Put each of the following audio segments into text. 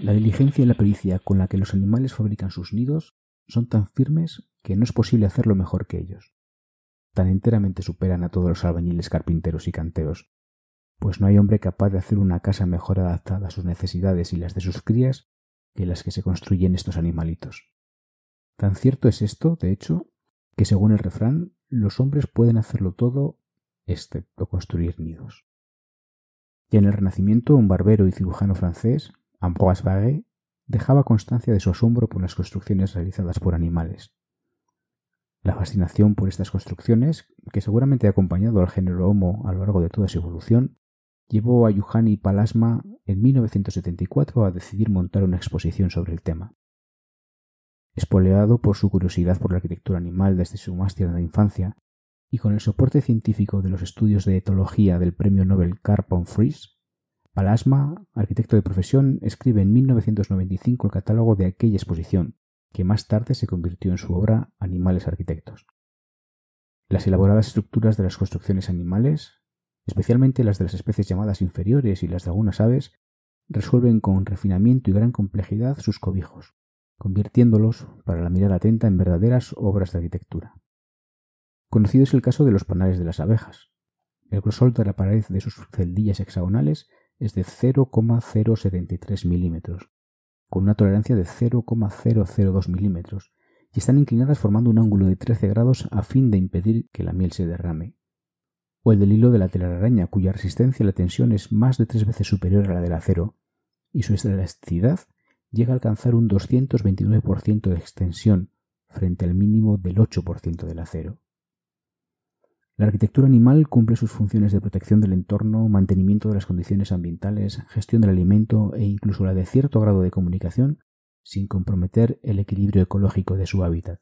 La diligencia y la pericia con la que los animales fabrican sus nidos son tan firmes que no es posible hacerlo mejor que ellos. Tan enteramente superan a todos los albañiles, carpinteros y canteros, pues no hay hombre capaz de hacer una casa mejor adaptada a sus necesidades y las de sus crías que las que se construyen estos animalitos. Tan cierto es esto, de hecho, que según el refrán, los hombres pueden hacerlo todo excepto construir nidos. Ya en el Renacimiento, un barbero y cirujano francés, Ambroise Paré, dejaba constancia de su asombro por las construcciones realizadas por animales. La fascinación por estas construcciones, que seguramente ha acompañado al género Homo a lo largo de toda su evolución, llevó a Yuhani Palasma en 1974 a decidir montar una exposición sobre el tema. Espoleado por su curiosidad por la arquitectura animal desde su más tierna infancia, y con el soporte científico de los estudios de etología del premio Nobel Carl Palasma, arquitecto de profesión, escribe en 1995 el catálogo de aquella exposición, que más tarde se convirtió en su obra Animales Arquitectos. Las elaboradas estructuras de las construcciones animales, especialmente las de las especies llamadas inferiores y las de algunas aves, resuelven con refinamiento y gran complejidad sus cobijos, convirtiéndolos, para la mirada atenta, en verdaderas obras de arquitectura. Conocido es el caso de los panales de las abejas. El grosor de la pared de sus celdillas hexagonales es de 0,073 milímetros, con una tolerancia de 0,002 milímetros, y están inclinadas formando un ángulo de 13 grados a fin de impedir que la miel se derrame o el del hilo de la telaraña, cuya resistencia a la tensión es más de tres veces superior a la del acero, y su elasticidad llega a alcanzar un 229% de extensión frente al mínimo del 8% del acero. La arquitectura animal cumple sus funciones de protección del entorno, mantenimiento de las condiciones ambientales, gestión del alimento e incluso la de cierto grado de comunicación sin comprometer el equilibrio ecológico de su hábitat.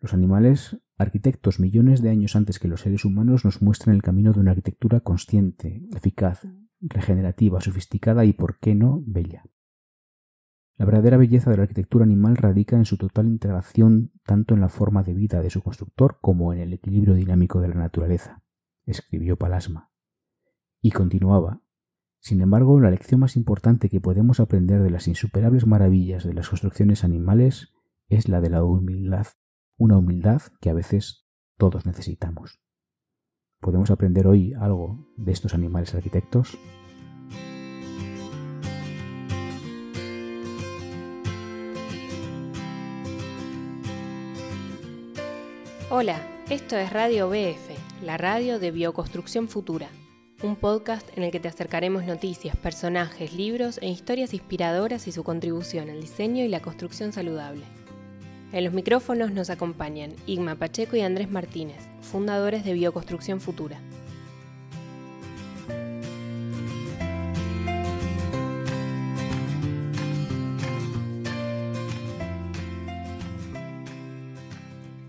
Los animales, arquitectos millones de años antes que los seres humanos, nos muestran el camino de una arquitectura consciente, eficaz, regenerativa, sofisticada y, por qué no, bella. La verdadera belleza de la arquitectura animal radica en su total integración tanto en la forma de vida de su constructor como en el equilibrio dinámico de la naturaleza, escribió Palasma. Y continuaba. Sin embargo, la lección más importante que podemos aprender de las insuperables maravillas de las construcciones animales es la de la humildad una humildad que a veces todos necesitamos. ¿Podemos aprender hoy algo de estos animales arquitectos? Hola, esto es Radio BF, la radio de Bioconstrucción Futura, un podcast en el que te acercaremos noticias, personajes, libros e historias inspiradoras y su contribución al diseño y la construcción saludable. En los micrófonos nos acompañan Igma Pacheco y Andrés Martínez, fundadores de Bioconstrucción Futura.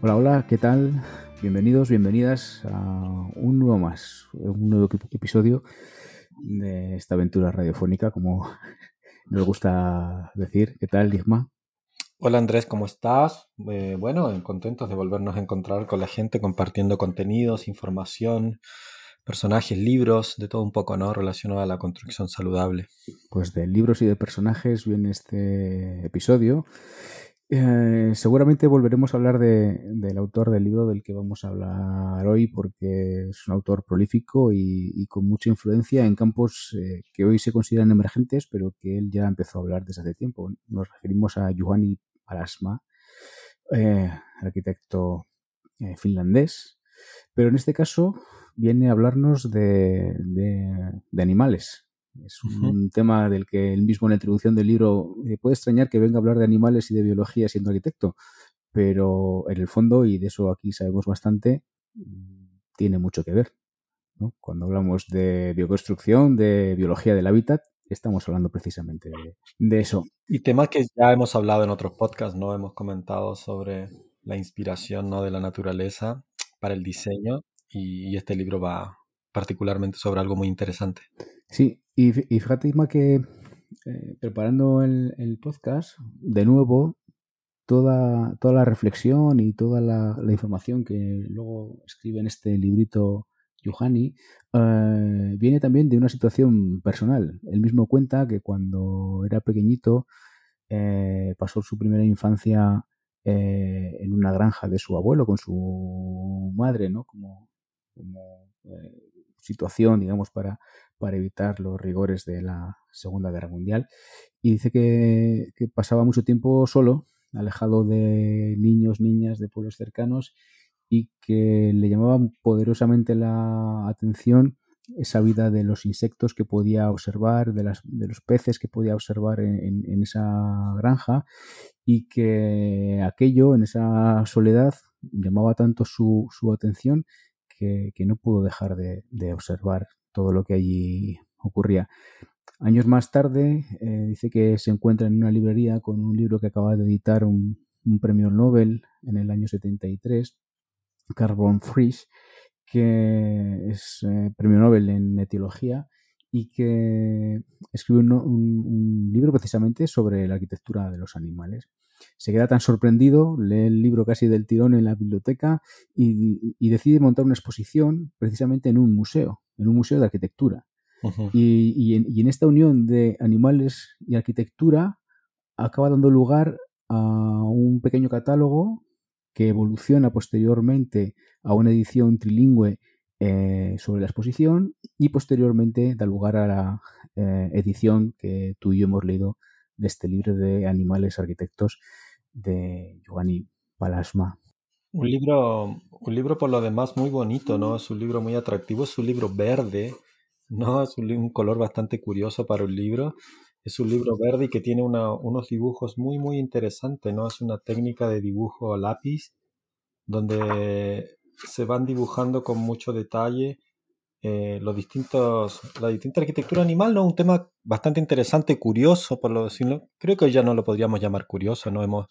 Hola, hola, ¿qué tal? Bienvenidos, bienvenidas a un nuevo más, un nuevo episodio de esta aventura radiofónica, como nos gusta decir. ¿Qué tal, Igma? Hola Andrés, ¿cómo estás? Eh, bueno, contentos de volvernos a encontrar con la gente compartiendo contenidos, información, personajes, libros, de todo un poco, ¿no? Relacionado a la construcción saludable. Pues de libros y de personajes viene este episodio. Eh, seguramente volveremos a hablar del autor del libro del que vamos a hablar hoy porque es un autor prolífico y, con mucha influencia en campos eh, que hoy se consideran emergentes pero que él ya empezó a hablar desde hace tiempo. Nos referimos a Juhani Alasma, eh, arquitecto finlandés, pero en este caso viene a hablarnos de, animales. Es un tema del que él mismo en la introducción del libro eh, puede extrañar que venga a hablar de animales y de biología siendo arquitecto, pero en el fondo, y de eso aquí sabemos bastante, tiene mucho que ver. Cuando hablamos de bioconstrucción, de biología del hábitat, estamos hablando precisamente de, eso. Y temas que ya hemos hablado en otros podcasts, ¿no? Hemos comentado sobre la inspiración ¿no? de la naturaleza para el diseño y, este libro va particularmente sobre algo muy interesante. Sí, y, fíjate, Isma, que eh, preparando el, podcast, de nuevo, toda, toda la reflexión y toda la, información que luego escribe en este librito Yuhani, eh, viene también de una situación personal. Él mismo cuenta que cuando era pequeñito eh, pasó su primera infancia eh, en una granja de su abuelo con su madre, ¿no? Como, situación, digamos, para, para evitar los rigores de la Segunda Guerra Mundial. Y dice que, pasaba mucho tiempo solo, alejado de niños, niñas, de pueblos cercanos y que le llamaba poderosamente la atención esa vida de los insectos que podía observar, de, las, de los peces que podía observar en, esa granja y que aquello, en esa soledad, llamaba tanto su, su atención que, no pudo dejar de, observar todo lo que allí ocurría. Años más tarde, eh, dice que se encuentra en una librería con un libro que acaba de editar un, premio Nobel en el año 73 Carbon Frisch, que es eh, premio Nobel en etiología y que escribe un, libro precisamente sobre la arquitectura de los animales. Se queda tan sorprendido, lee el libro casi del tirón en la biblioteca y, decide montar una exposición precisamente en un museo, en un museo de arquitectura. y, en, esta unión de animales y arquitectura acaba dando lugar a un pequeño catálogo que evoluciona posteriormente a una edición trilingüe eh, sobre la exposición y posteriormente da lugar a la eh, edición que tú y yo hemos leído de este libro de animales arquitectos de Giovanni Palasma. Un libro, un libro por lo demás muy bonito, ¿no? Es un libro muy atractivo, es un libro verde, ¿no? Es un, color bastante curioso para un libro. Es un libro verde y que tiene unos dibujos muy, muy interesantes, ¿no? Es una técnica de dibujo a lápiz donde se van dibujando con mucho detalle eh, los distintos, la distinta arquitectura animal, ¿no? Un tema bastante interesante, curioso, por lo decirlo. Creo que hoy ya no lo podríamos llamar curioso, ¿no? Hemos,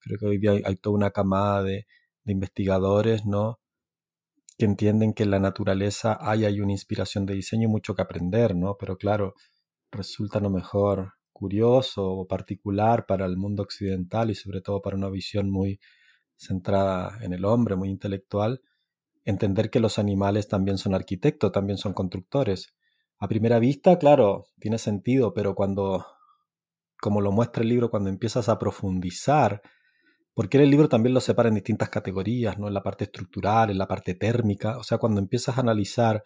creo que hoy día hay, toda una camada de, de, investigadores, ¿no? Que entienden que en la naturaleza hay, hay una inspiración de diseño y mucho que aprender, ¿no? Pero claro, resulta lo mejor curioso o particular para el mundo occidental y sobre todo para una visión muy centrada en el hombre, muy intelectual, entender que los animales también son arquitectos, también son constructores. A primera vista, claro, tiene sentido, pero cuando, como lo muestra el libro, cuando empiezas a profundizar, porque el libro también lo separa en distintas categorías, ¿no? En la parte estructural, en la parte térmica, o sea, cuando empiezas a analizar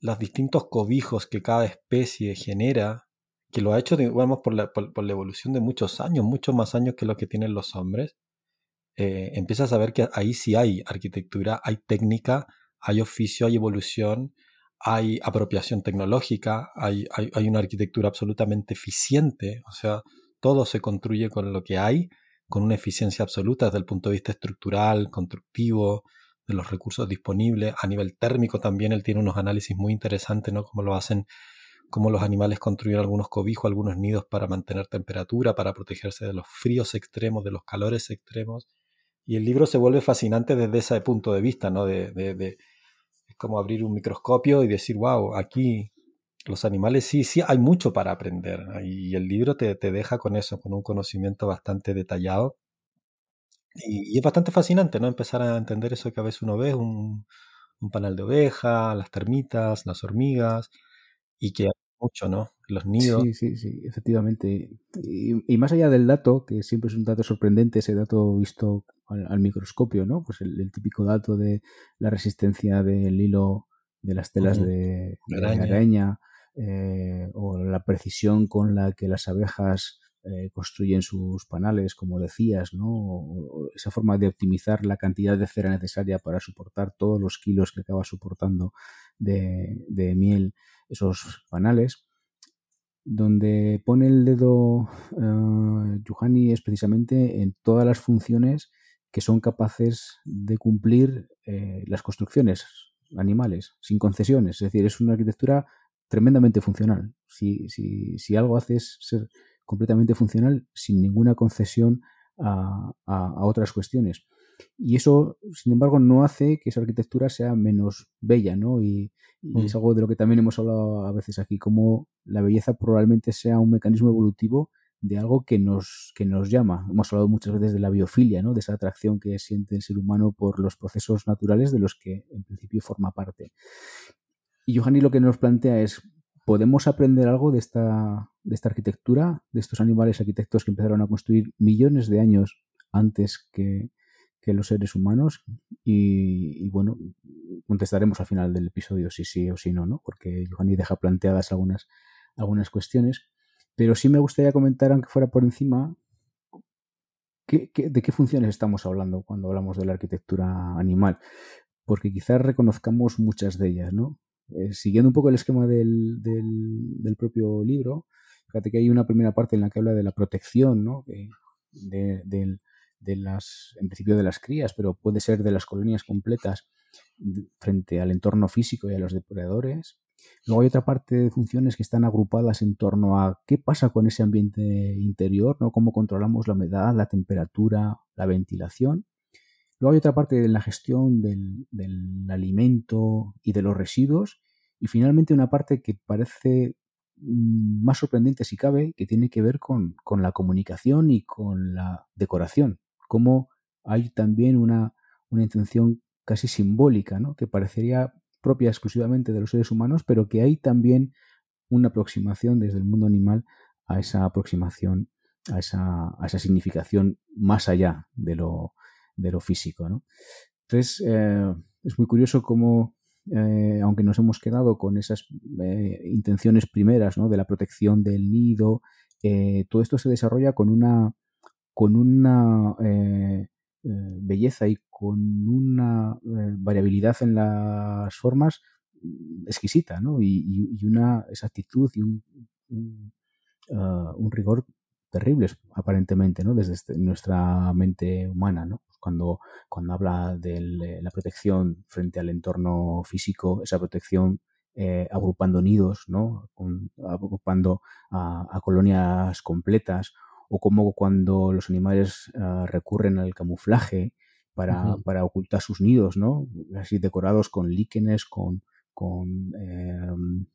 los distintos cobijos que cada especie genera, que lo ha hecho, digamos, por la, por, la evolución de muchos años, muchos más años que lo que tienen los hombres, eh, empiezas a ver que ahí sí hay arquitectura, hay técnica, hay oficio, hay evolución, hay apropiación tecnológica, hay, hay, una arquitectura absolutamente eficiente, o sea, todo se construye con lo que hay, con una eficiencia absoluta desde el punto de vista estructural, constructivo, de los recursos disponibles. A nivel térmico también él tiene unos análisis muy interesantes, ¿no? Cómo lo hacen, cómo los animales construyen algunos cobijos, algunos nidos para mantener temperatura, para protegerse de los fríos extremos, de los calores extremos. Y el libro se vuelve fascinante desde ese punto de vista, ¿no? De, de, es como abrir un microscopio y decir, wow, aquí los animales sí, sí, hay mucho para aprender. Y el libro te, te deja con eso, con un conocimiento bastante detallado. Y, es bastante fascinante, ¿no? Empezar a entender eso que a veces uno ve, un, un de oveja, las termitas, las hormigas, y que mucho, ¿no? Los nidos. Sí, sí, sí, efectivamente. Y, más allá del dato, que siempre es un dato sorprendente, ese dato visto al, microscopio, ¿no? Pues el, típico dato de la resistencia del hilo de las telas de, araña, eh, o la precisión con la que las abejas eh, construyen sus panales, como decías, ¿no? O, esa forma de optimizar la cantidad de cera necesaria para soportar todos los kilos que acaba soportando de, de miel esos panales. Donde pone el dedo uh, es precisamente en todas las funciones que son capaces de cumplir eh, las construcciones animales, sin concesiones. Es decir, es una arquitectura tremendamente funcional. Si, si, si algo hace es ser completamente funcional sin ninguna concesión a, a, otras cuestiones. Y eso, sin embargo, no hace que esa arquitectura sea menos bella, ¿no? Y, es mm. algo de lo que también hemos hablado a veces aquí, como la belleza probablemente sea un mecanismo evolutivo de algo que nos, que nos llama. Hemos hablado muchas veces de la biofilia, ¿no? de esa atracción que siente el ser humano por los procesos naturales de los que en principio forma parte. Y Johanny lo que nos plantea es, ¿podemos aprender algo de esta, de esta arquitectura, de estos animales arquitectos que empezaron a construir millones de años antes que, los seres humanos? Y, bueno, contestaremos al final del episodio si sí o si no, ¿no? Porque Johanny deja planteadas algunas, algunas cuestiones. Pero sí me gustaría comentar, aunque fuera por encima, de qué funciones estamos hablando cuando hablamos de la arquitectura animal. Porque quizás reconozcamos muchas de ellas, ¿no? Eh, siguiendo un poco el esquema del, del, propio libro, fíjate que hay una primera parte en la que habla de la protección, ¿no? De, de, las, en principio de las crías, pero puede ser de las colonias completas frente al entorno físico y a los depredadores. Luego hay otra parte de funciones que están agrupadas en torno a qué pasa con ese ambiente interior, ¿no? cómo controlamos la humedad, la temperatura, la ventilación. Luego hay otra parte de la gestión del, alimento y de los residuos. Y finalmente una parte que parece mm, más sorprendente si cabe, que tiene que ver con, con la comunicación y con la decoración. Cómo hay también una, una intención casi simbólica, ¿no? que parecería propia exclusivamente de los seres humanos, pero que hay también una aproximación desde el mundo animal a esa aproximación, a esa, a esa significación más allá de lo, de lo físico. ¿no? Entonces, eh, es muy curioso cómo, eh, aunque nos hemos quedado con esas eh, intenciones primeras ¿no? de la protección del nido, todo esto se desarrolla con una, con una belleza y con una eh, variabilidad en las formas mm, exquisita, ¿no? Y, una exactitud y un, ah, un, rigor terribles, aparentemente, ¿no? Desde este, nuestra mente humana, ¿no? Cuando, cuando habla de la protección frente al entorno físico, esa protección eh, agrupando nidos, ¿no? agrupando a, colonias completas, o como cuando los animales ah, recurren al camuflaje para, ocultar sus nidos, ¿no? Así decorados con líquenes, con, con em,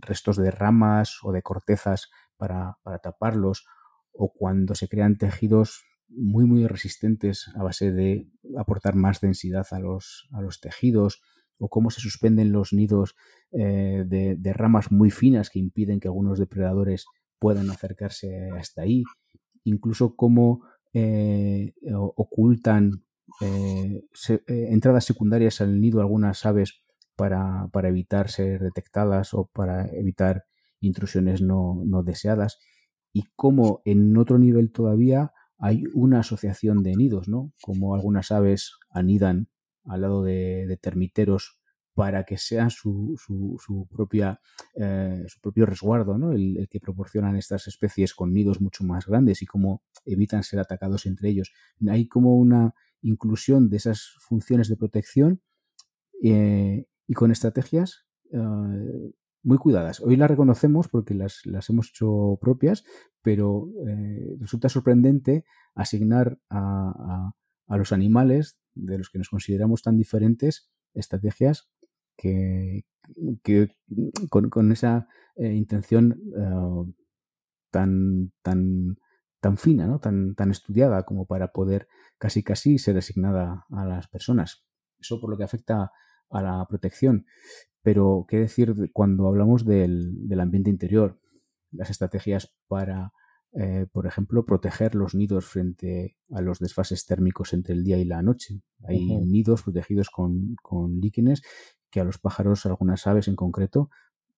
restos de ramas o de cortezas para, taparlos, o cuando se crean tejidos muy, muy resistentes a base de aportar más densidad a los, a los tejidos, o cómo se suspenden los nidos eh, de, de, ramas muy finas que impiden que algunos depredadores puedan acercarse hasta ahí, incluso cómo eh, ocultan eh, eh, entradas secundarias al nido algunas aves para, evitar ser detectadas o para evitar intrusiones no, deseadas y como en otro nivel todavía hay una asociación de nidos, ¿no? Como algunas aves anidan al lado de termiteros para que sea su, su, propia, eh, su propio resguardo, ¿no? El, que proporcionan estas especies con nidos mucho más grandes y cómo evitan ser atacados entre ellos. Hay como una inclusión de esas funciones de protección eh, y con estrategias eh, muy cuidadas. Hoy las reconocemos porque las, las hemos hecho propias, pero resulta sorprendente asignar a, a los animales de los que nos consideramos tan diferentes estrategias que, con, esa eh, intención eh, tan, tan, tan fina, ¿no? tan, tan estudiada como para poder casi casi ser asignada a las personas. Eso por lo que afecta a la protección. Pero, ¿qué decir cuando hablamos del, del ambiente interior? Las estrategias para eh, por ejemplo, proteger los nidos frente a los desfases térmicos entre el día y la noche. Hay nidos protegidos con, con, líquenes que a los pájaros, algunas aves en concreto,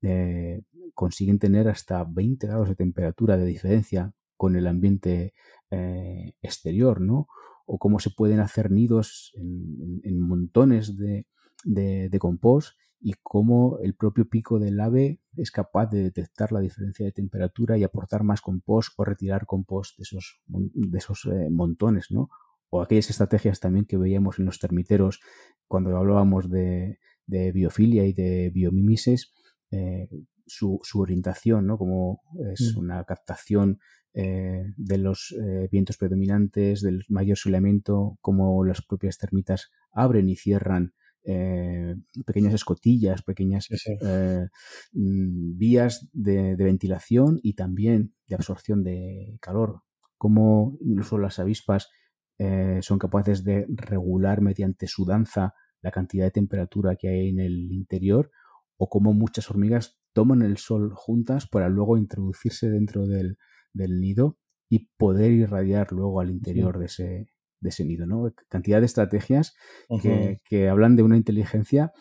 eh, consiguen tener hasta 20 grados de temperatura de diferencia con el ambiente eh, exterior, ¿no? O cómo se pueden hacer nidos en, montones de, compost y cómo el propio pico del ave es capaz de detectar la diferencia de temperatura y aportar más compost o retirar compost de esos, de esos eh, montones, ¿no? O aquellas estrategias también que veíamos en los termiteros cuando hablábamos de, biofilia y de biomimesis, eh, su, orientación, ¿no? Como es mm. una captación eh, de los vientos predominantes, del mayor soleamiento, como las propias termitas abren y cierran eh, pequeñas escotillas, pequeñas eh, mm, vías de, ventilación y también de absorción de calor. Como incluso las avispas eh, son capaces de regular mediante su danza la cantidad de temperatura que hay en el interior o como muchas hormigas toman el sol juntas para luego introducirse dentro del, nido y poder irradiar luego al interior de ese, de ese nido, ¿no? Cantidad de estrategias que, hablan de una inteligencia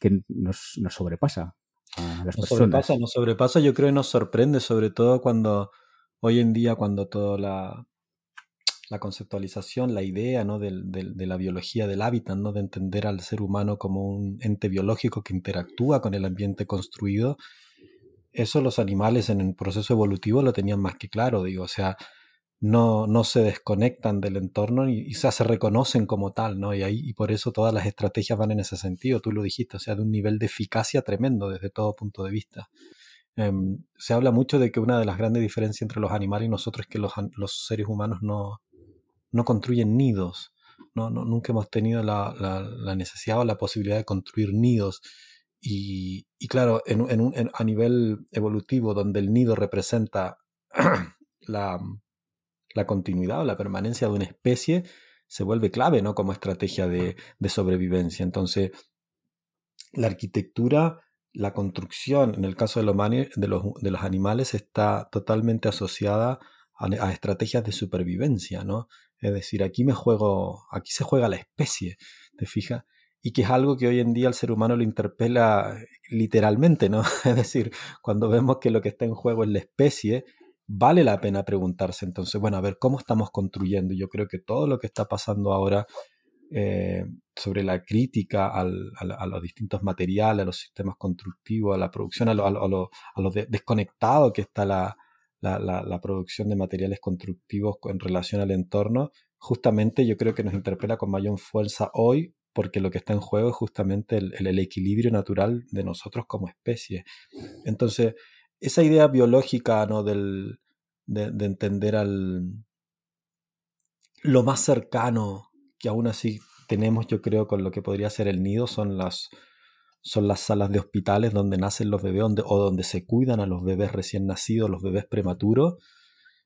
que nos, sobrepasa a las nos personas. Sobrepasa, nos sobrepasa, yo creo que nos sorprende, sobre todo cuando hoy en día, cuando toda la, la conceptualización, la idea ¿no? de, la biología del hábitat, ¿no? de entender al ser humano como un ente biológico que interactúa con el ambiente construido, eso los animales en el proceso evolutivo lo tenían más que claro, digo, o sea, no, no se desconectan del entorno y, se reconocen como tal, ¿no? Y, ahí, y por eso todas las estrategias van en ese sentido, tú lo dijiste, o sea, de un nivel de eficacia tremendo desde todo punto de vista. Em, se habla mucho de que una de las grandes diferencias entre los animales y nosotros es que los, los seres humanos no, no construyen nidos, no, no nunca hemos tenido la, la, necesidad o la posibilidad de construir nidos. Y, y claro, en, en, a nivel evolutivo, donde el nido representa la, la continuidad o la permanencia de una especie se vuelve clave, ¿no? Como estrategia de, sobrevivencia. Entonces, la arquitectura, la construcción, en el caso de los, de los, de los animales, está totalmente asociada a, estrategias de supervivencia, ¿no? Es decir, aquí me juego, aquí se juega la especie, ¿te fijas? Y que es algo que hoy en día al ser humano lo interpela literalmente, ¿no? Es decir, cuando vemos que lo que está en juego es la especie, vale la pena preguntarse entonces, bueno, a ver, ¿cómo estamos construyendo? Yo creo que todo lo que está pasando ahora eh, sobre la crítica a, los distintos materiales, a los sistemas constructivos, a la producción, a lo, desconectado que está la, producción de materiales constructivos en relación al entorno, justamente yo creo que nos interpela con mayor fuerza hoy porque lo que está en juego es justamente el equilibrio natural de nosotros como especie. Entonces, esa idea biológica ¿no? Del, de, entender al lo más cercano que aún así tenemos, yo creo, con lo que podría ser el nido, son las, son las salas de hospitales donde nacen los bebés o donde se cuidan a los bebés recién nacidos, los bebés prematuros.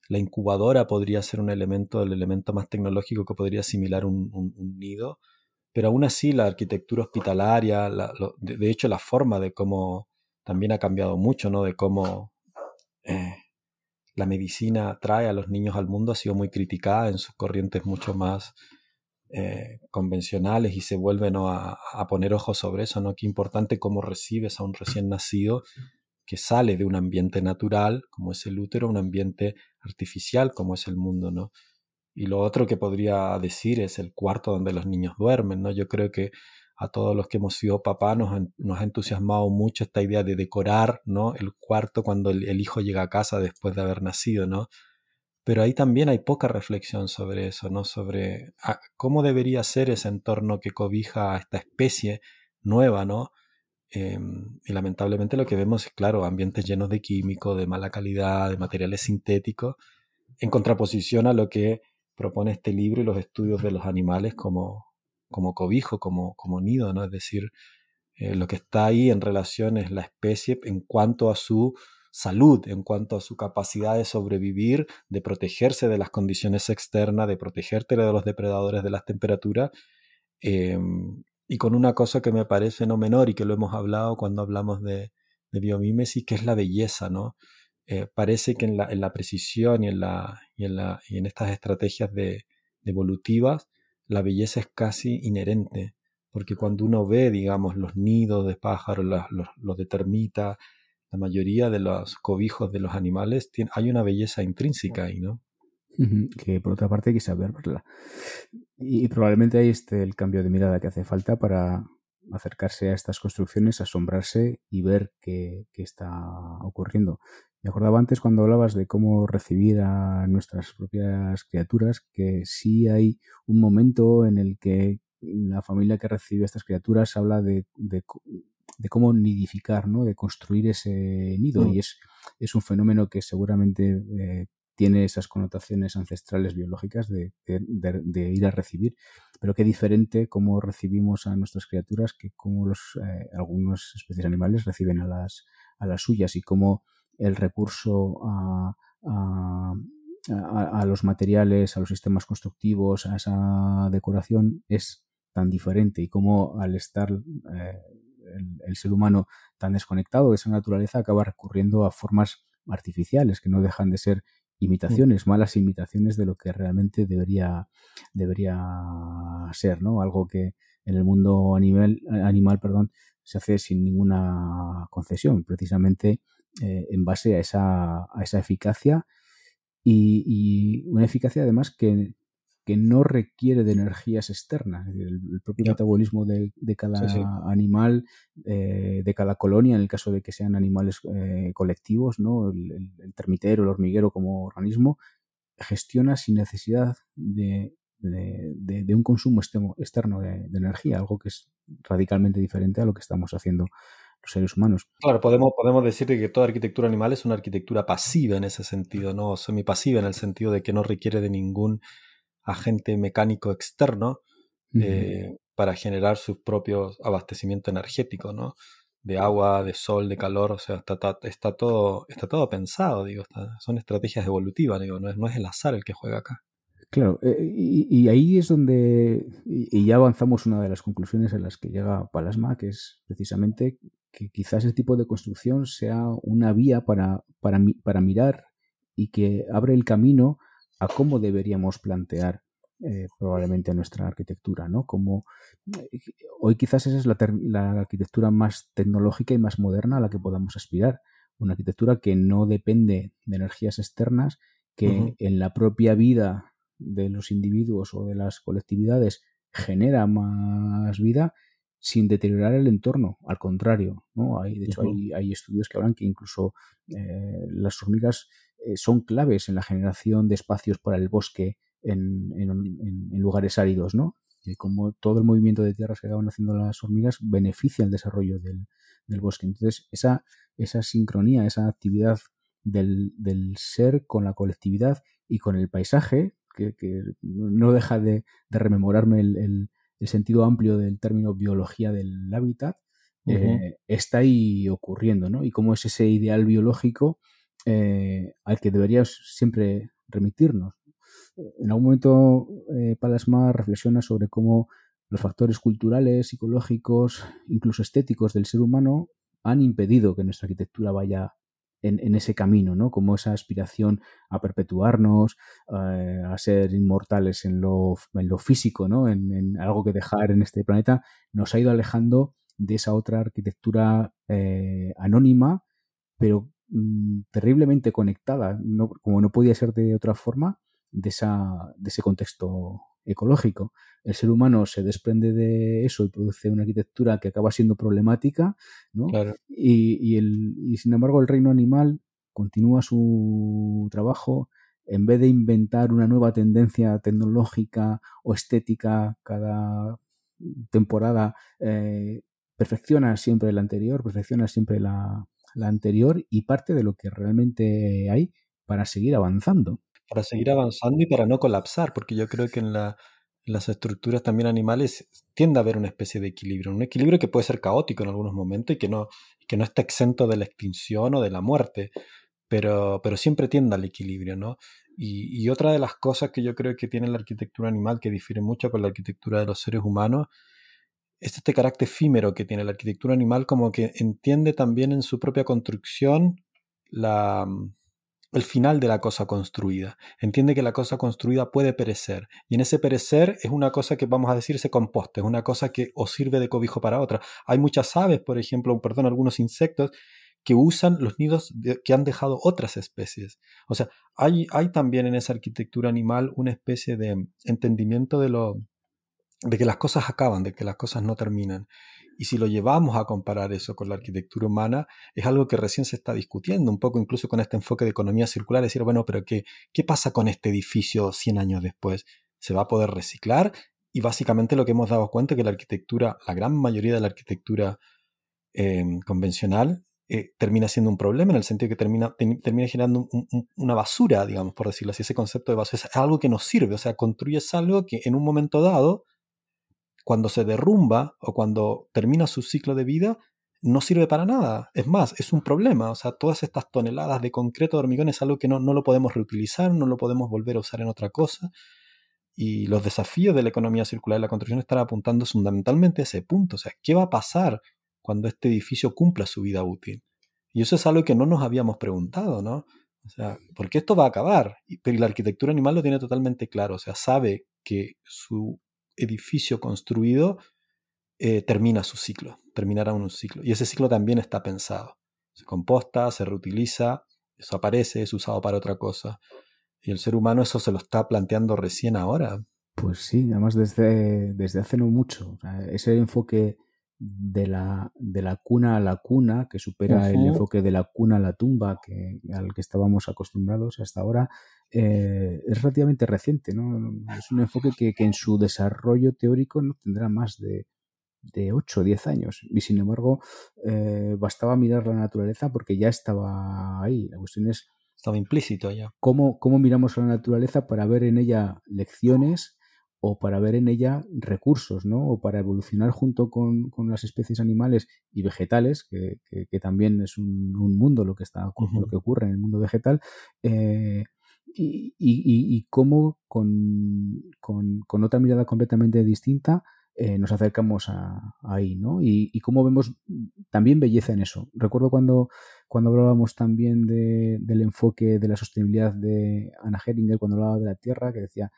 La incubadora podría ser un elemento, el elemento más tecnológico que podría asimilar un, nido, pero aún así la arquitectura hospitalaria, de, hecho la forma de cómo también ha cambiado mucho, ¿no? De cómo eh, la medicina trae a los niños al mundo ha sido muy criticada en sus corrientes mucho más eh, convencionales y se vuelven a, poner ojos sobre eso, ¿no? Qué importante cómo recibes a un recién nacido que sale de un ambiente natural, como es el útero, un ambiente artificial, como es el mundo, ¿no? Y lo otro que podría decir es el cuarto donde los niños duermen, ¿no? Yo creo que a todos los que hemos sido papá nos, ha entusiasmado mucho esta idea de decorar ¿no? el cuarto cuando el, hijo llega a casa después de haber nacido, ¿no? Pero ahí también hay poca reflexión sobre eso, ¿no? Sobre ah, cómo debería ser ese entorno que cobija a esta especie nueva, ¿no? Em, y lamentablemente lo que vemos es, claro, ambientes llenos de químicos, de mala calidad, de materiales sintéticos, en contraposición a lo que propone este libro y los estudios de los animales como, como cobijo, como, como nido, ¿no? Es decir, eh, lo que está ahí en relación es la especie en cuanto a su salud, en cuanto a su capacidad de sobrevivir, de protegerse de las condiciones externas, de protegerte de los depredadores de las temperaturas. Em, y con una cosa que me parece no menor y que lo hemos hablado cuando hablamos de, de biomímesis, que es la belleza, ¿no? Eh, parece que en la, precisión y en, estas estrategias de, evolutivas la belleza es casi inherente, porque cuando uno ve, digamos, los nidos de pájaros, los, de termita, la mayoría de los cobijos de los animales, hay una belleza intrínseca ahí, ¿no? Que por otra parte hay que saber verla. Y, probablemente ahí esté el cambio de mirada que hace falta para acercarse a estas construcciones, asombrarse y ver qué, qué está ocurriendo. Me acordaba antes cuando hablabas de cómo recibir a nuestras propias criaturas, que sí hay un momento en el que la familia que recibe a estas criaturas habla de, cómo nidificar, ¿no? de construir ese nido. Mm. Y es, es un fenómeno que seguramente eh, tiene esas connotaciones ancestrales biológicas de, ir a recibir. Pero qué diferente cómo recibimos a nuestras criaturas que cómo los, eh, algunas especies animales reciben a las, a las suyas y cómo el recurso a, a, los materiales, a los sistemas constructivos, a esa decoración es tan diferente y cómo al estar eh, el, ser humano tan desconectado de esa naturaleza acaba recurriendo a formas artificiales que no dejan de ser imitaciones, malas imitaciones de lo que realmente debería, debería ser, ¿no? Algo que en el mundo animal, animal perdón, se hace sin ninguna concesión, precisamente eh, en base a esa, a esa eficacia y, una eficacia además que, que, no requiere de energías externas. El, propio metabolismo de, cada animal, eh, de cada colonia, en el caso de que sean animales eh, colectivos, ¿no? El, termitero, el hormiguero como organismo, gestiona sin necesidad de, de, un consumo externo de, energía, algo que es radicalmente diferente a lo que estamos haciendo seres humanos. Claro, podemos, podemos decir que toda arquitectura animal es una arquitectura pasiva en ese sentido, ¿no? Semipasiva en el sentido de que no requiere de ningún agente mecánico externo eh, para generar su propio abastecimiento energético, ¿no? De agua, de sol, de calor, o sea, está, está, todo, está todo pensado, digo, son estrategias evolutivas, digo, no es, no es el azar el que juega acá. Claro, eh, y, ahí es donde, y, ya avanzamos una de las conclusiones en las que llega Palasma, que es precisamente que quizás ese tipo de construcción sea una vía para, para, para mirar y que abre el camino a cómo deberíamos plantear eh, probablemente nuestra arquitectura, ¿no? Como eh, hoy quizás esa es la, la, arquitectura más tecnológica y más moderna a la que podamos aspirar, una arquitectura que no depende de energías externas, que en la propia vida de los individuos o de las colectividades genera más vida sin deteriorar el entorno, al contrario, ¿no? Hay, de hecho, hay, estudios que hablan que incluso eh, las hormigas son claves en la generación de espacios para el bosque en, lugares áridos, ¿no? Y como todo el movimiento de tierras que acaban haciendo las hormigas beneficia el desarrollo del, bosque. Entonces, esa, esa sincronía, esa actividad del, ser con la colectividad y con el paisaje, que, no deja de, rememorarme el el sentido amplio del término biología del hábitat, eh, está ahí ocurriendo, ¿no? Y cómo es ese ideal biológico eh, al que deberíamos siempre remitirnos. En algún momento, eh, Palasma reflexiona sobre cómo los factores culturales, psicológicos, incluso estéticos del ser humano han impedido que nuestra arquitectura vaya en, ese camino, ¿no? Como esa aspiración a perpetuarnos, eh, a ser inmortales en lo, en lo físico, ¿no? En, algo que dejar en este planeta, nos ha ido alejando de esa otra arquitectura eh, anónima, pero mm, terriblemente conectada, como no podía ser de otra forma, de, esa, de ese contexto ecológico. El ser humano se desprende de eso y produce una arquitectura que acaba siendo problemática, ¿no? Y, el, y sin embargo el reino animal continúa su trabajo en vez de inventar una nueva tendencia tecnológica o estética cada temporada, eh, perfecciona siempre la anterior, perfecciona siempre la, la anterior y parte de lo que realmente hay para seguir avanzando para seguir avanzando y para no colapsar, porque yo creo que en, las estructuras también animales tiende a haber una especie de equilibrio, un equilibrio que puede ser caótico en algunos momentos y que no, que no está exento de la extinción o de la muerte, pero, pero siempre tiende al equilibrio, ¿no? Y, y otra de las cosas que yo creo que tiene la arquitectura animal que difiere mucho con la arquitectura de los seres humanos es este carácter efímero que tiene la arquitectura animal como que entiende también en su propia construcción la, el final de la cosa construida. Entiende que la cosa construida puede perecer. Y en ese perecer es una cosa que, vamos a decir, se composta, es una cosa que os sirve de cobijo para otra. Hay muchas aves, por ejemplo, perdón, algunos insectos que usan los nidos que han dejado otras especies. O sea, hay, hay también en esa arquitectura animal una especie de entendimiento de lo de que las cosas acaban, de que las cosas no terminan. Y si lo llevamos a comparar eso con la arquitectura humana, es algo que recién se está discutiendo, un poco incluso con este enfoque de economía circular, decir, bueno, pero ¿qué, qué pasa con este edificio 100 años después? ¿Se va a poder reciclar? Y básicamente lo que hemos dado cuenta es que la arquitectura, la gran mayoría de la arquitectura em, convencional, eh, termina siendo un problema en el sentido que termina, termina generando una basura, digamos, por decirlo así. Ese concepto de basura es algo que nos sirve, o sea, construyes algo que en un momento dado, cuando se derrumba o cuando termina su ciclo de vida, no sirve para nada. Es más, es un problema. O sea, todas estas toneladas de concreto de hormigón es algo que no, no lo podemos reutilizar, no lo podemos volver a usar en otra cosa. Y los desafíos de la economía circular y la construcción están apuntando fundamentalmente a ese punto. O sea, ¿qué va a pasar cuando este edificio cumpla su vida útil? Y eso es algo que no nos habíamos preguntado, ¿no? O sea, porque esto va a acabar. Pero la arquitectura animal lo tiene totalmente claro. O sea, sabe que su edificio construido eh, termina su ciclo, terminará un ciclo. Y ese ciclo también está pensado. Se composta, se reutiliza, desaparece, es usado para otra cosa. Y el ser humano eso se lo está planteando recién ahora. Pues sí, además desde, desde hace no mucho. ese enfoque de la, de la cuna a la cuna, que supera el enfoque de la cuna a la tumba que, al que estábamos acostumbrados hasta ahora, eh, es relativamente reciente. ¿no? Es un enfoque que, que, en su desarrollo teórico no tendrá más de de 8 o 10 años. Y sin embargo, eh, bastaba mirar la naturaleza porque ya estaba ahí. La cuestión es... Estaba implícito ya. Cómo, cómo miramos a la naturaleza para ver en ella lecciones o para ver en ella recursos, ¿no? O para evolucionar junto con, las especies animales y vegetales, que, que, también es un, mundo lo que está lo que ocurre en el mundo vegetal. Eh, y, y, y, cómo con, con, con, otra mirada completamente distinta eh, nos acercamos a, ahí, ¿no? Y, y, cómo vemos también belleza en eso. Recuerdo cuando, cuando hablábamos también de, del enfoque de la sostenibilidad de Anna Heringer, cuando hablaba de la Tierra, que decía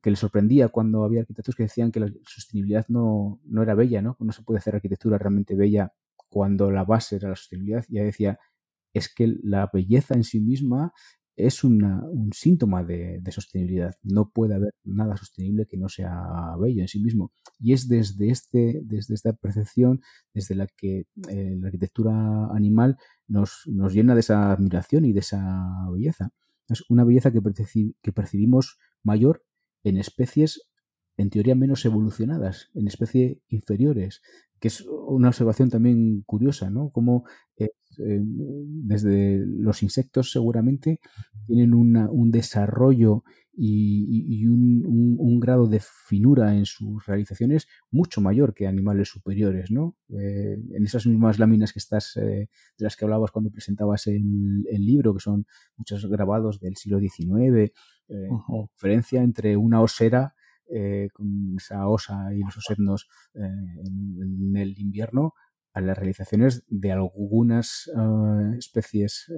que le sorprendía cuando había arquitectos que decían que la sostenibilidad no, no era bella, ¿no? No se puede hacer arquitectura realmente bella cuando la base era la sostenibilidad. Y ella decía, es que la belleza en sí misma es un síntoma de, sostenibilidad. No puede haber nada sostenible que no sea bello en sí mismo. Y es desde, este, desde esta percepción, desde la que eh, la arquitectura animal nos, nos, llena de esa admiración y de esa belleza. Es una belleza que percibimos mayor en especies en teoría menos evolucionadas, en especies inferiores, que es una observación también curiosa, ¿no? Como eh, desde los insectos seguramente tienen un desarrollo y, un, grado de finura en sus realizaciones mucho mayor que animales superiores, ¿no? Eh, en esas mismas láminas que estás, eh, de las que hablabas cuando presentabas el, libro, que son muchos grabados del siglo XIX, diferencia entre una osera eh, con esa osa y los osetnos eh, en, el invierno a las realizaciones de algunas eh, especies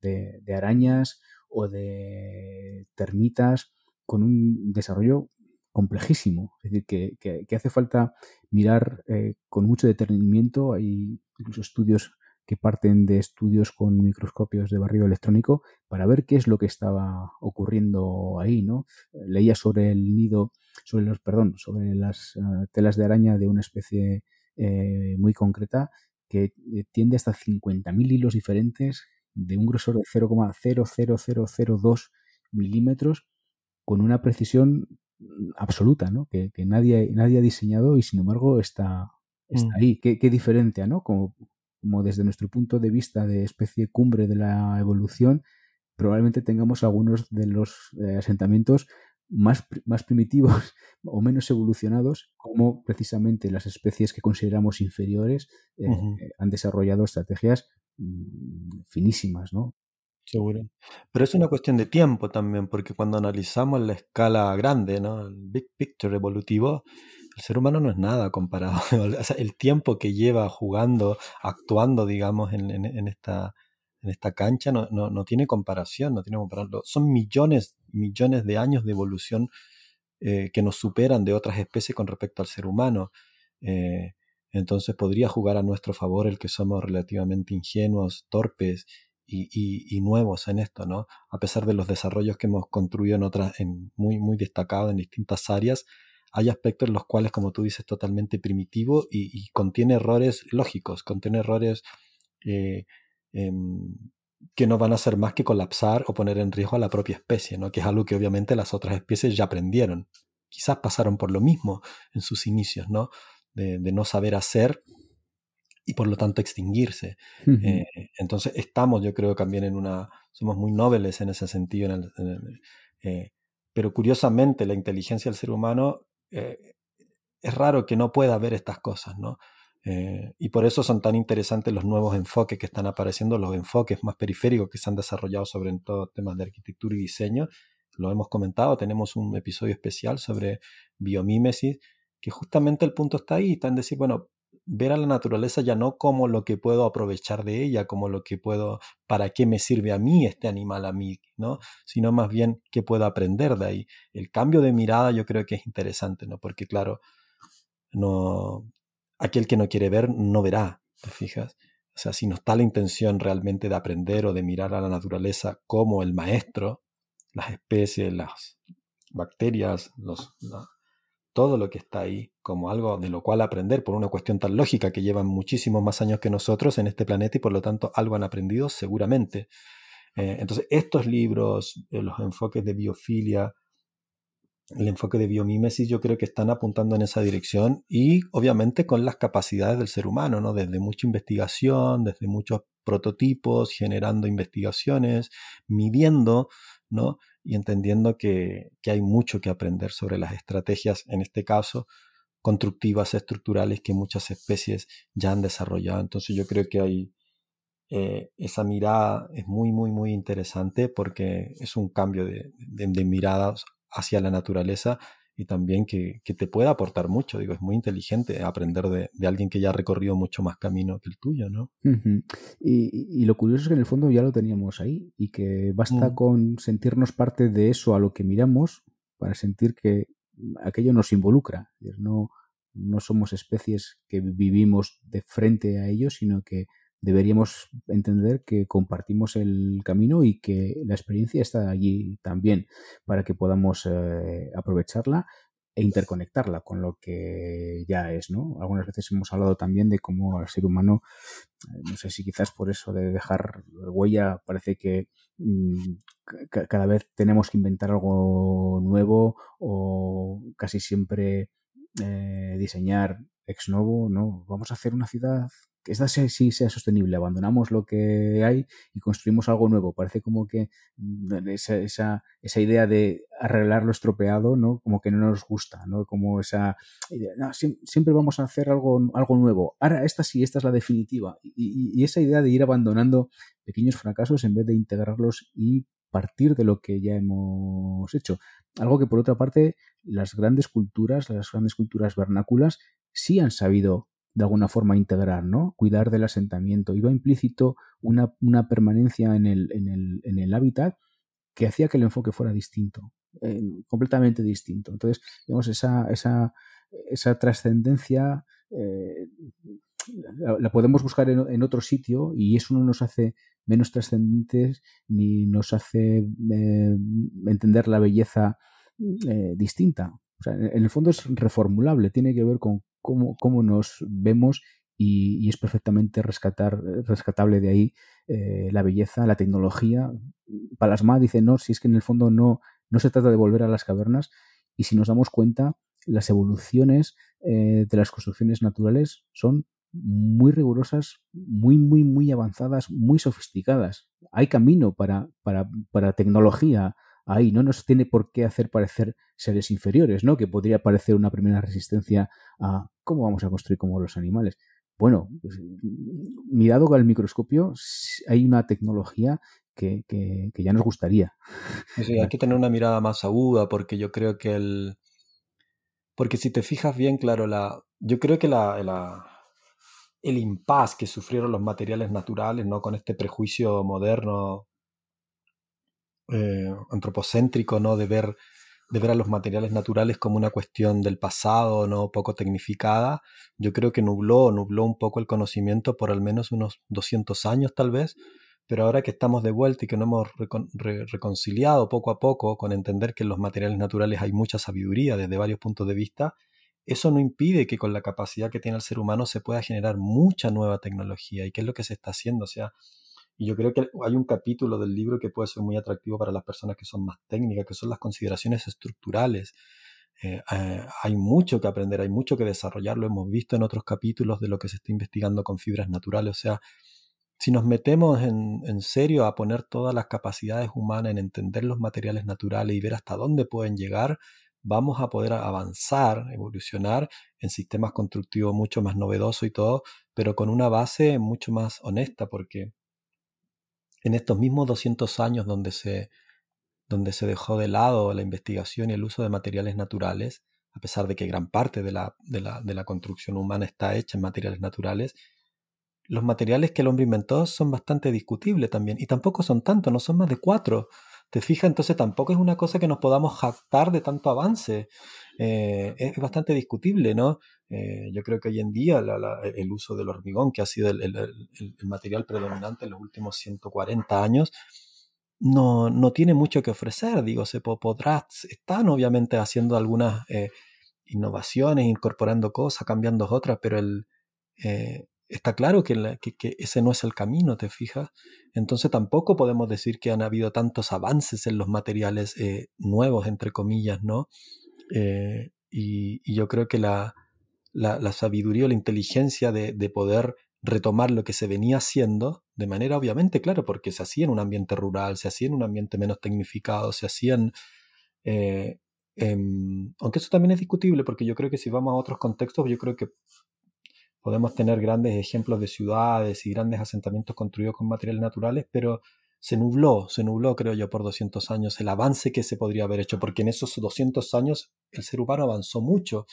de, arañas o de termitas con un desarrollo complejísimo. Es decir, que, que hace falta mirar con mucho detenimiento. Hay incluso estudios que parten de estudios con microscopios de barrido electrónico para ver qué es lo que estaba ocurriendo ahí, ¿no? Leía sobre el nido, sobre los, perdón, sobre las eh, telas de araña de una especie eh, muy concreta que eh, tiende hasta 50.000 hilos diferentes de un grosor de 0,00002 milímetros con una precisión absoluta, ¿no? Que, nadie, nadie ha diseñado y sin embargo está, está mm. ahí. Qué, qué diferente, ¿no? Como como desde nuestro punto de vista de especie cumbre de la evolución, probablemente tengamos algunos de los eh, asentamientos más, más primitivos o menos evolucionados, como precisamente las especies que consideramos inferiores eh, han desarrollado estrategias mm, finísimas, ¿no? Seguro. Pero es una cuestión de tiempo también, porque cuando analizamos la escala grande, ¿no? El big picture evolutivo, el ser humano no es nada comparado. el tiempo que lleva jugando, actuando, digamos, en, esta, en esta cancha no, no, tiene comparación, no tiene comparación. Son millones, millones de años de evolución eh, que nos superan de otras especies con respecto al ser humano. Eh, entonces podría jugar a nuestro favor el que somos relativamente ingenuos, torpes y, nuevos en esto, ¿no? A pesar de los desarrollos que hemos construido en otras, en muy, muy destacados en distintas áreas, hay aspectos en los cuales, como tú dices, totalmente primitivo y, contiene errores lógicos, contiene errores eh, em, que no van a hacer más que colapsar o poner en riesgo a la propia especie, ¿no? que es algo que obviamente las otras especies ya aprendieron. Quizás pasaron por lo mismo en sus inicios, ¿no? De, no saber hacer y por lo tanto extinguirse. Eh, entonces estamos, yo creo, también en una, somos muy nobles en ese sentido, eh, pero curiosamente la inteligencia del ser humano eh, es raro que no pueda ver estas cosas, ¿no? y por eso son tan interesantes los nuevos enfoques que están apareciendo, los enfoques más periféricos que se han desarrollado sobre todo temas de arquitectura y diseño. Lo hemos comentado, tenemos un episodio especial sobre biomímesis, que justamente el punto está ahí, está en decir, bueno, ver a la naturaleza ya no como lo que puedo aprovechar de ella, como lo que puedo, para qué me sirve a mí este animal a mí, ¿no? Sino más bien qué puedo aprender de ahí. El cambio de mirada yo creo que es interesante, ¿no? Porque claro, no, aquel que no quiere ver no verá, ¿te fijas? O sea, si no está la intención realmente de aprender o de mirar a la naturaleza como el maestro, las especies, las bacterias, los, todo lo que está ahí como algo de lo cual aprender por una cuestión tan lógica que llevan muchísimos más años que nosotros en este planeta y por lo tanto algo han aprendido seguramente. Eh, entonces estos libros, eh, los enfoques de biofilia, el enfoque de biomímesis yo creo que están apuntando en esa dirección y obviamente con las capacidades del ser humano, ¿no? Desde mucha investigación, desde muchos prototipos, generando investigaciones, midiendo, ¿no? y entendiendo que, hay mucho que aprender sobre las estrategias, en este caso, constructivas, estructurales que muchas especies ya han desarrollado. Entonces yo creo que hay eh, esa mirada es muy, muy, muy interesante porque es un cambio de, de miradas hacia la naturaleza y también que, te puede aportar mucho. Digo, es muy inteligente aprender de, alguien que ya ha recorrido mucho más camino que el tuyo, ¿no? y, lo curioso es que en el fondo ya lo teníamos ahí y que basta mm. con sentirnos parte de eso a lo que miramos para sentir que aquello nos involucra. No, no somos especies que vivimos de frente a ellos, sino que deberíamos entender que compartimos el camino y que la experiencia está allí también para que podamos eh, aprovecharla e interconectarla con lo que ya es, ¿no? Algunas veces hemos hablado también de cómo el ser humano, eh, no sé si quizás por eso de dejar huella, parece que mm, cada vez tenemos que inventar algo nuevo o casi siempre eh, diseñar ex novo, ¿no? Vamos a hacer una ciudad que esta sí sea sostenible, abandonamos lo que hay y construimos algo nuevo. Parece como que mm, esa, esa, esa idea de arreglar lo estropeado, ¿no? Como que no nos gusta, ¿no? Como esa idea, siempre vamos a hacer algo, algo nuevo. Ahora esta sí, esta es la definitiva. Y, esa idea de ir abandonando pequeños fracasos en vez de integrarlos y partir de lo que ya hemos hecho. Algo que por otra parte las grandes culturas, las grandes culturas vernáculas sí han sabido de alguna forma integrar, ¿no? Cuidar del asentamiento. Iba implícito una, una permanencia en el, en, el, en el, hábitat que hacía que el enfoque fuera distinto, eh, completamente distinto. Entonces, digamos, esa, esa, esa trascendencia eh, la, podemos buscar en, otro sitio y eso no nos hace menos trascendentes ni nos hace eh, entender la belleza distinta. O sea, en el fondo es reformulable, tiene que ver con cómo, nos vemos y, es perfectamente rescatar, rescatable de ahí eh, la belleza, la tecnología. Palasma dice, no, si es que en el fondo no, no se trata de volver a las cavernas y si nos damos cuenta, las evoluciones eh, de las construcciones naturales son muy rigurosas, muy, muy, muy avanzadas, muy sofisticadas. Hay camino para, para, para tecnología ahí, no nos tiene por qué hacer parecer seres inferiores, ¿no? Que podría parecer una primera resistencia a cómo vamos a construir como los animales. Bueno, pues, mirado con el microscopio, hay una tecnología que, ya nos gustaría. Hay que tener una mirada más aguda porque yo creo que el... Porque si te fijas bien, claro, la... yo creo que la el impas que sufrieron los materiales naturales, ¿no? Con este prejuicio moderno eh, antropocéntrico, ¿no? De ver, de ver a los materiales naturales como una cuestión del pasado, ¿no? Poco tecnificada, yo creo que nubló, nubló un poco el conocimiento por al menos unos 200 años tal vez, pero ahora que estamos de vuelta y que nos hemos reconciliado poco a poco con entender que en los materiales naturales hay mucha sabiduría desde varios puntos de vista, eso no impide que con la capacidad que tiene el ser humano se pueda generar mucha nueva tecnología y qué es lo que se está haciendo. O sea, y yo creo que hay un capítulo del libro que puede ser muy atractivo para las personas que son más técnicas, que son las consideraciones estructurales. eh, eh, hay mucho que aprender, hay mucho que desarrollar, lo hemos visto en otros capítulos de lo que se está investigando con fibras naturales, o sea, si nos metemos en, en, serio a poner todas las capacidades humanas en entender los materiales naturales y ver hasta dónde pueden llegar, vamos a poder avanzar, evolucionar en sistemas constructivos mucho más novedosos y todo, pero con una base mucho más honesta, porque en estos mismos 200 años donde se, donde se dejó de lado la investigación y el uso de materiales naturales, a pesar de que gran parte de la, de la, de la construcción humana está hecha en materiales naturales, los materiales que el hombre inventó son bastante discutibles también, y tampoco son tantos, no son más de cuatro. ¿Te fijas? Entonces tampoco es una cosa que nos podamos jactar de tanto avance. Eh, es bastante discutible, ¿no? Eh, yo creo que hoy en día el uso del hormigón, que ha sido el, material predominante en los últimos 140 años, no, no tiene mucho que ofrecer. Digo, se podrá, están obviamente haciendo algunas eh, innovaciones, incorporando cosas, cambiando otras, pero el, está claro que, ese no es el camino, ¿te fijas? Entonces tampoco podemos decir que han habido tantos avances en los materiales eh, nuevos, entre comillas, ¿no? Eh, y, yo creo que la, la, sabiduría o la inteligencia de, poder retomar lo que se venía haciendo, de manera obviamente, claro, porque se hacía en un ambiente rural, se hacía en un ambiente menos tecnificado, se hacían... Eh, em, aunque eso también es discutible, porque yo creo que si vamos a otros contextos, yo creo que podemos tener grandes ejemplos de ciudades y grandes asentamientos construidos con materiales naturales, pero se nubló, se nubló, creo yo, por 200 años el avance que se podría haber hecho, porque en esos 200 años el ser humano avanzó mucho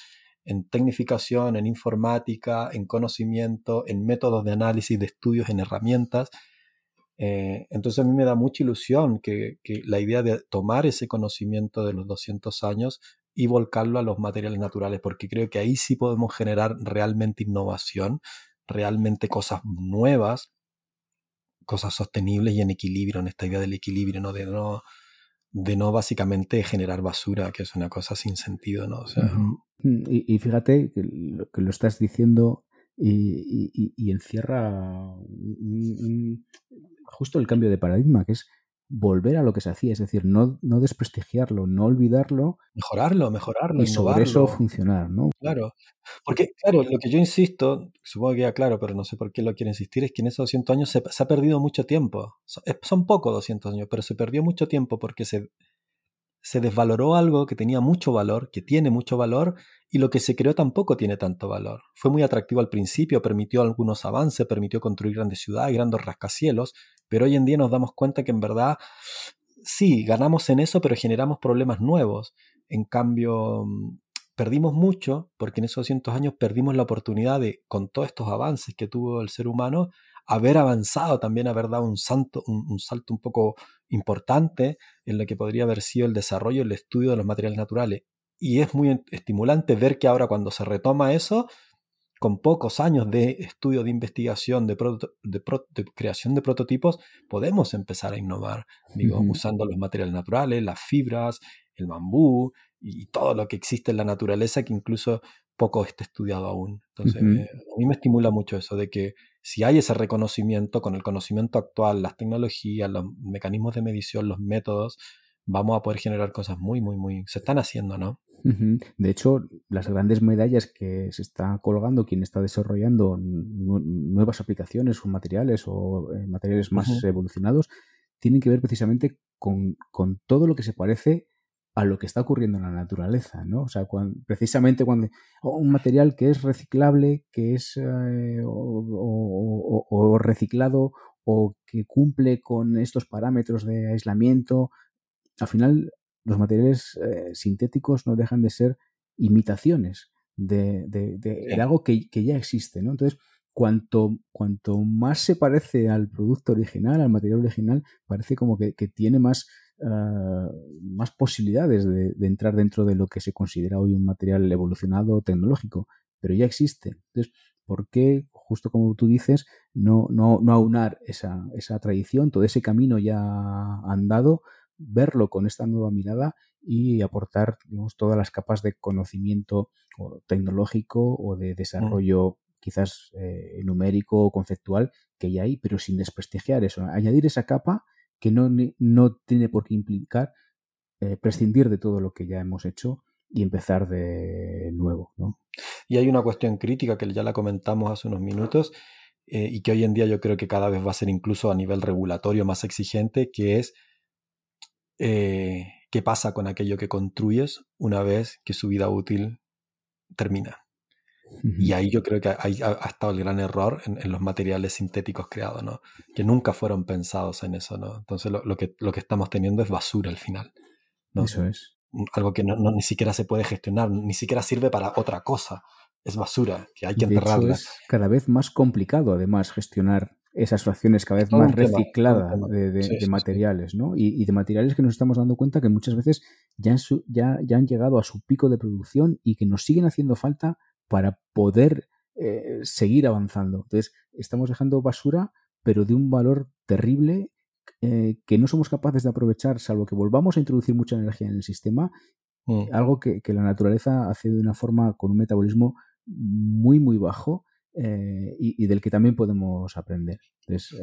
en tecnificación, en informática, en conocimiento, en métodos de análisis, de estudios, en herramientas. Eh, entonces a mí me da mucha ilusión que, que, la idea de tomar ese conocimiento de los 200 años y volcarlo a los materiales naturales, porque creo que ahí sí podemos generar realmente innovación, realmente cosas nuevas, cosas sostenibles y en equilibrio, en esta idea del equilibrio, ¿no? De no, de no básicamente generar basura, que es una cosa sin sentido, ¿no? Y, fíjate que lo, estás diciendo y, encierra justo el cambio de paradigma, que es volver a lo que se hacía, es decir, no, no desprestigiarlo, no olvidarlo. Mejorarlo, mejorarlo. Y sobre eso funcionar, ¿no? Claro, porque, claro, lo que yo insisto, supongo que ya claro, pero no sé por qué lo quiero insistir, es que en esos 200 años se, se ha perdido mucho tiempo. Son, son pocos 200 años, pero se perdió mucho tiempo porque se, se desvaloró algo que tenía mucho valor, que tiene mucho valor, y lo que se creó tampoco tiene tanto valor. Fue muy atractivo al principio, permitió algunos avances, permitió construir grandes ciudades, grandes rascacielos, pero hoy en día nos damos cuenta que en verdad sí, ganamos en eso, pero generamos problemas nuevos. En cambio, perdimos mucho porque en esos 200 años perdimos la oportunidad de, con todos estos avances que tuvo el ser humano, haber avanzado también, haber dado un, salto, un, salto un poco importante en lo que podría haber sido el desarrollo, el estudio de los materiales naturales. Y es muy estimulante ver que ahora cuando se retoma eso, con pocos años de estudio, de investigación, de, de, creación de prototipos, podemos empezar a innovar, digo, usando los materiales naturales, las fibras, el bambú y, todo lo que existe en la naturaleza que incluso poco está estudiado aún. Entonces, a mí me estimula mucho eso de que si hay ese reconocimiento con el conocimiento actual, las tecnologías, los mecanismos de medición, los métodos, vamos a poder generar cosas muy, muy, muy... Se están haciendo, ¿no? De hecho, las grandes medallas que se está colgando quien está desarrollando nuevas aplicaciones o materiales o eh, materiales más evolucionados tienen que ver precisamente con, con, todo lo que se parece a lo que está ocurriendo en la naturaleza, ¿no? O sea, precisamente cuando un material que es reciclable, que es eh, o, reciclado o que cumple con estos parámetros de aislamiento, al final los materiales eh, sintéticos no dejan de ser imitaciones de, algo que, ya existe, ¿no? Entonces, cuanto, cuanto más se parece al producto original, al material original, parece como que tiene más Ah, más posibilidades de, entrar dentro de lo que se considera hoy un material evolucionado tecnológico, pero ya existe. Entonces, ¿por qué, justo como tú dices, no, no, no aunar esa, esa tradición, todo ese camino ya andado, verlo con esta nueva mirada y aportar digamos, todas las capas de conocimiento tecnológico o de mm. desarrollo quizás eh, numérico o conceptual que ya hay, pero sin desprestigiar eso. Añadir esa capa que no, no tiene por qué implicar eh, prescindir de todo lo que ya hemos hecho y empezar de nuevo. Y hay una cuestión crítica que ya la comentamos hace unos minutos eh, y que hoy en día yo creo que cada vez va a ser incluso a nivel regulatorio más exigente, que es eh, qué pasa con aquello que construyes una vez que su vida útil termina. Y ahí yo creo que ha, estado el gran error en, los materiales sintéticos creados, ¿no? Que nunca fueron pensados en eso, ¿no? Entonces lo, que, lo que estamos teniendo es basura al final. ¿no? Eso es. Algo que no, ni siquiera se puede gestionar, ni siquiera sirve para otra cosa. Es basura, que hay que enterrarla. es cada vez más complicado, además, gestionar esas fracciones cada vez más recicladas de, materiales, ¿no? Y, de materiales que nos estamos dando cuenta que muchas veces ya, ya, ya han llegado a su pico de producción y que nos siguen haciendo falta para poder eh, seguir avanzando. Entonces, estamos dejando basura, pero de un valor terrible eh, que no somos capaces de aprovechar, salvo que volvamos a introducir mucha energía en el sistema, mm. algo que, la naturaleza hace de una forma con un metabolismo muy, muy bajo eh, y, del que también podemos aprender. Entonces,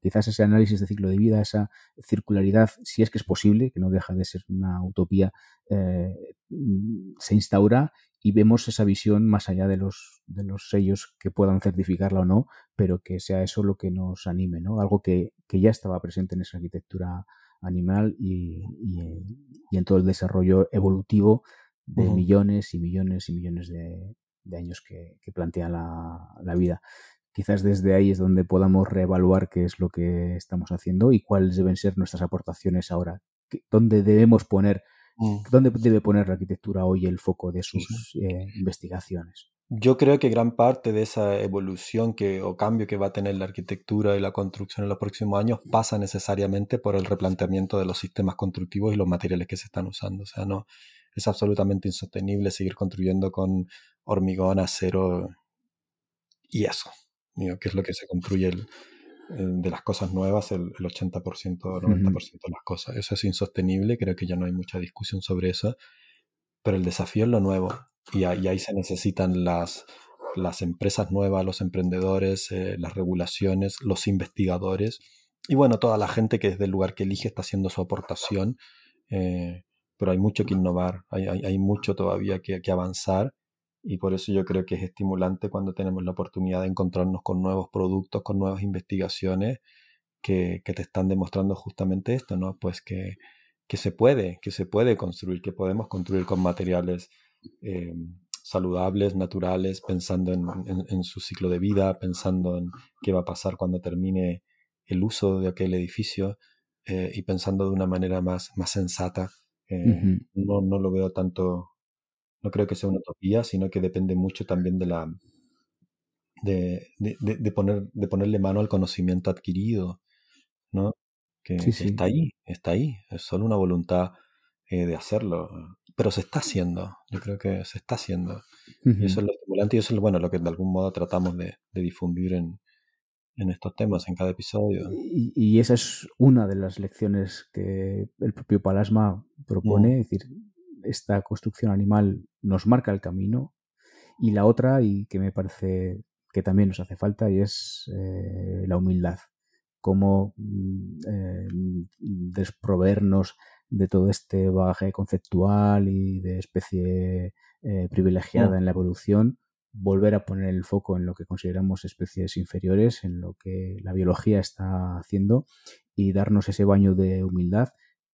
quizás ese análisis de ciclo de vida, esa circularidad, si es que es posible, que no deja de ser una utopía, se instaura y vemos esa visión más allá de los, de los sellos que puedan certificarla o no, pero que sea eso lo que nos anime, ¿no? Algo que, ya estaba presente en esa arquitectura animal y, en todo el desarrollo evolutivo de millones y millones y millones de, años que, plantea la, vida. Quizás desde ahí es donde podamos reevaluar qué es lo que estamos haciendo y cuáles deben ser nuestras aportaciones ahora. ¿Dónde debemos poner Mm. ¿Dónde debe poner la arquitectura hoy el foco de sus eh, investigaciones? Yo creo que gran parte de esa evolución que, o cambio que va a tener la arquitectura y la construcción en los próximos años pasa necesariamente por el replanteamiento de los sistemas constructivos y los materiales que se están usando. O sea, no es absolutamente insostenible seguir construyendo con hormigón, acero y eso, que es lo que se construye el, de las cosas nuevas el, 80% o 90% de las cosas. Eso es insostenible, creo que ya no hay mucha discusión sobre eso, pero el desafío es lo nuevo y, ahí se necesitan las, las empresas nuevas, los emprendedores, eh, las regulaciones, los investigadores y bueno, toda la gente que desde el lugar que elige está haciendo su aportación, eh, pero hay mucho que innovar, hay, hay, mucho todavía que, que avanzar y por eso yo creo que es estimulante cuando tenemos la oportunidad de encontrarnos con nuevos productos, con nuevas investigaciones que, te están demostrando justamente esto, ¿no? Pues que, se puede, que se puede construir, que podemos construir con materiales eh, saludables, naturales, pensando en, su ciclo de vida, pensando en qué va a pasar cuando termine el uso de aquel edificio eh, y pensando de una manera más, más sensata. Eh, no, no lo veo tanto no creo que sea una utopía, sino que depende mucho también de la de, de, poner, de ponerle mano al conocimiento adquirido, ¿no? Que, está ahí, está ahí, es solo una voluntad eh, de hacerlo, pero se está haciendo, yo creo que se está haciendo. Y eso es lo estimulante y eso es bueno, lo que de algún modo tratamos de, difundir en, en estos temas en cada episodio. Y, y, esa es una de las lecciones que el propio Palasma propone, es decir, esta construcción animal nos marca el camino y la otra, y que me parece que también nos hace falta, y es eh, la humildad. Cómo mm, eh, desprovernos de todo este bagaje conceptual y de especie eh, privilegiada mm. en la evolución, volver a poner el foco en lo que consideramos especies inferiores, en lo que la biología está haciendo y darnos ese baño de humildad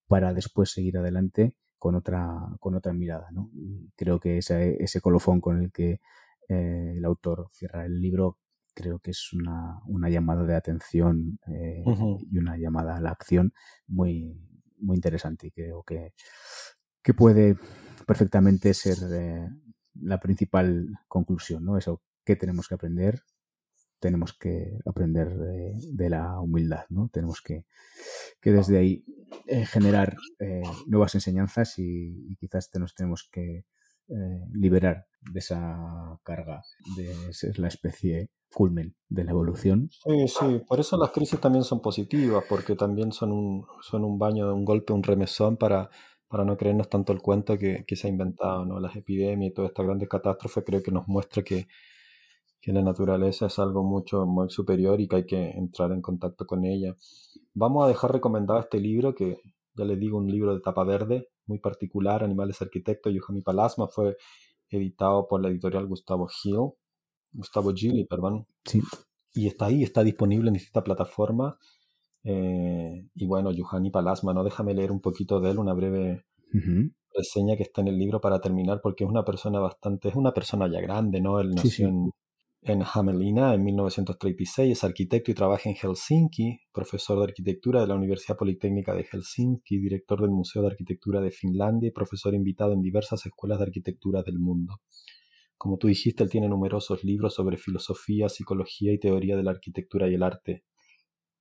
para después seguir adelante con otra, con otra mirada. ¿no? creo que ese, ese colofón con el que eh, el autor cierra el libro creo que es una, una llamada de atención eh, y una llamada a la acción muy, muy interesante y creo que, que puede perfectamente ser eh, la principal conclusión, ¿no? Eso, ¿qué tenemos que aprender? Tenemos que aprender de, la humildad, ¿no? Tenemos que, que desde ahí eh, generar eh, nuevas enseñanzas y, quizás te nos tenemos que eh, liberar de esa carga de ser la especie culmen de la evolución. Sí, sí, por eso las crisis también son positivas, porque también son un, son un baño, un golpe, un remesón para, para no creernos tanto el cuento que, que se ha inventado, ¿no? Las epidemias y toda esta grande catástrofe creo que nos muestra que, que la naturaleza es algo mucho muy superior y que hay que entrar en contacto con ella. Vamos a dejar recomendado este libro, que ya les digo, un libro de tapa verde, muy particular, Animales Arquitectos, Yohani Palasma, fue editado por la editorial Gustavo Gil, Gustavo Gili, perdón. Sí. Y está ahí, está disponible en esta plataforma. Eh, y bueno, Yohani Palasma, ¿no? Déjame leer un poquito de él, una breve reseña que está en el libro para terminar, porque es una persona bastante, es una persona ya grande, ¿no? Él nació en en Hamelina en 1936, es arquitecto y trabaja en Helsinki, profesor de arquitectura de la Universidad Politécnica de Helsinki, director del Museo de Arquitectura de Finlandia y profesor invitado en diversas escuelas de arquitectura del mundo. Como tú dijiste, él tiene numerosos libros sobre filosofía, psicología y teoría de la arquitectura y el arte.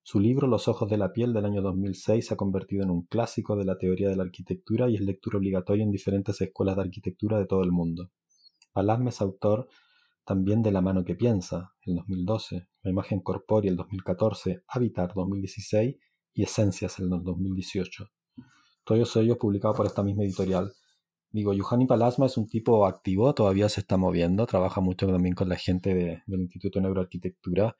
Su libro Los ojos de la piel del año 2006 se ha convertido en un clásico de la teoría de la arquitectura y es lectura obligatoria en diferentes escuelas de arquitectura de todo el mundo. Palasme es autor también de La mano que piensa, el 2012, La imagen corpórea, el 2014, Habitar, 2016 y Esencias, el 2018. Todos ellos publicados por esta misma editorial. Digo, Yuhani Palasma es un tipo activo, todavía se está moviendo, trabaja mucho también con la gente del Instituto de Neuroarquitectura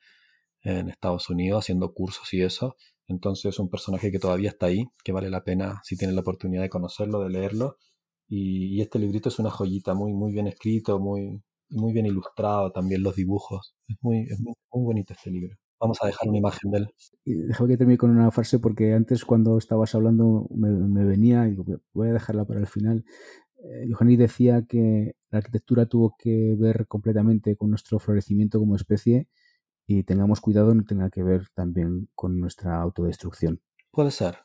en Estados Unidos, haciendo cursos y eso. Entonces es un personaje que todavía está ahí, que vale la pena si tienen la oportunidad de conocerlo, de leerlo. Y, y este librito es una joyita, muy, muy bien escrito, muy, muy bien ilustrado también los dibujos. Es muy, muy, bonito este libro. Vamos a dejar una imagen de él. Déjame que termine con una frase porque antes cuando estabas hablando me, venía y voy a dejarla para el final. Eh, decía que la arquitectura tuvo que ver completamente con nuestro florecimiento como especie y tengamos cuidado no tenga que ver también con nuestra autodestrucción. Puede ser.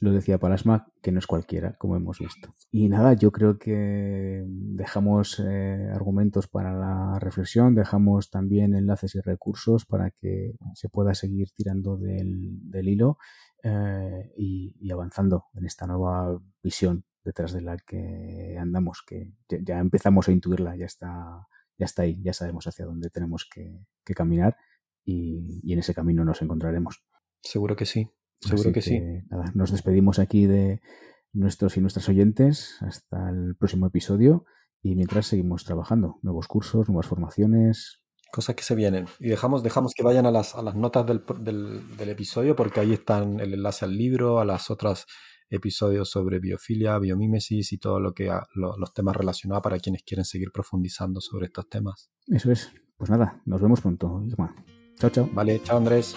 Lo, decía Palasma, que no es cualquiera, como hemos visto. Y nada, yo creo que dejamos eh, argumentos para la reflexión, dejamos también enlaces y recursos para que se pueda seguir tirando del, hilo eh, y, avanzando en esta nueva visión detrás de la que andamos, que ya, empezamos a intuirla, ya está, ya está ahí, ya sabemos hacia dónde tenemos que, caminar y en ese camino nos encontraremos. Seguro que sí. Seguro que, sí. Nada, nos despedimos aquí de nuestros y nuestras oyentes hasta el próximo episodio y mientras seguimos trabajando, nuevos cursos, nuevas formaciones. Cosas que se vienen. Y dejamos, dejamos que vayan a las, a las notas del, del, episodio porque ahí están el enlace al libro, a las otras episodios sobre biofilia, biomímesis y todo lo que los temas relacionados para quienes quieren seguir profundizando sobre estos temas. Eso es. Pues nada, nos vemos pronto. Chao, chao. Vale, chao Andrés.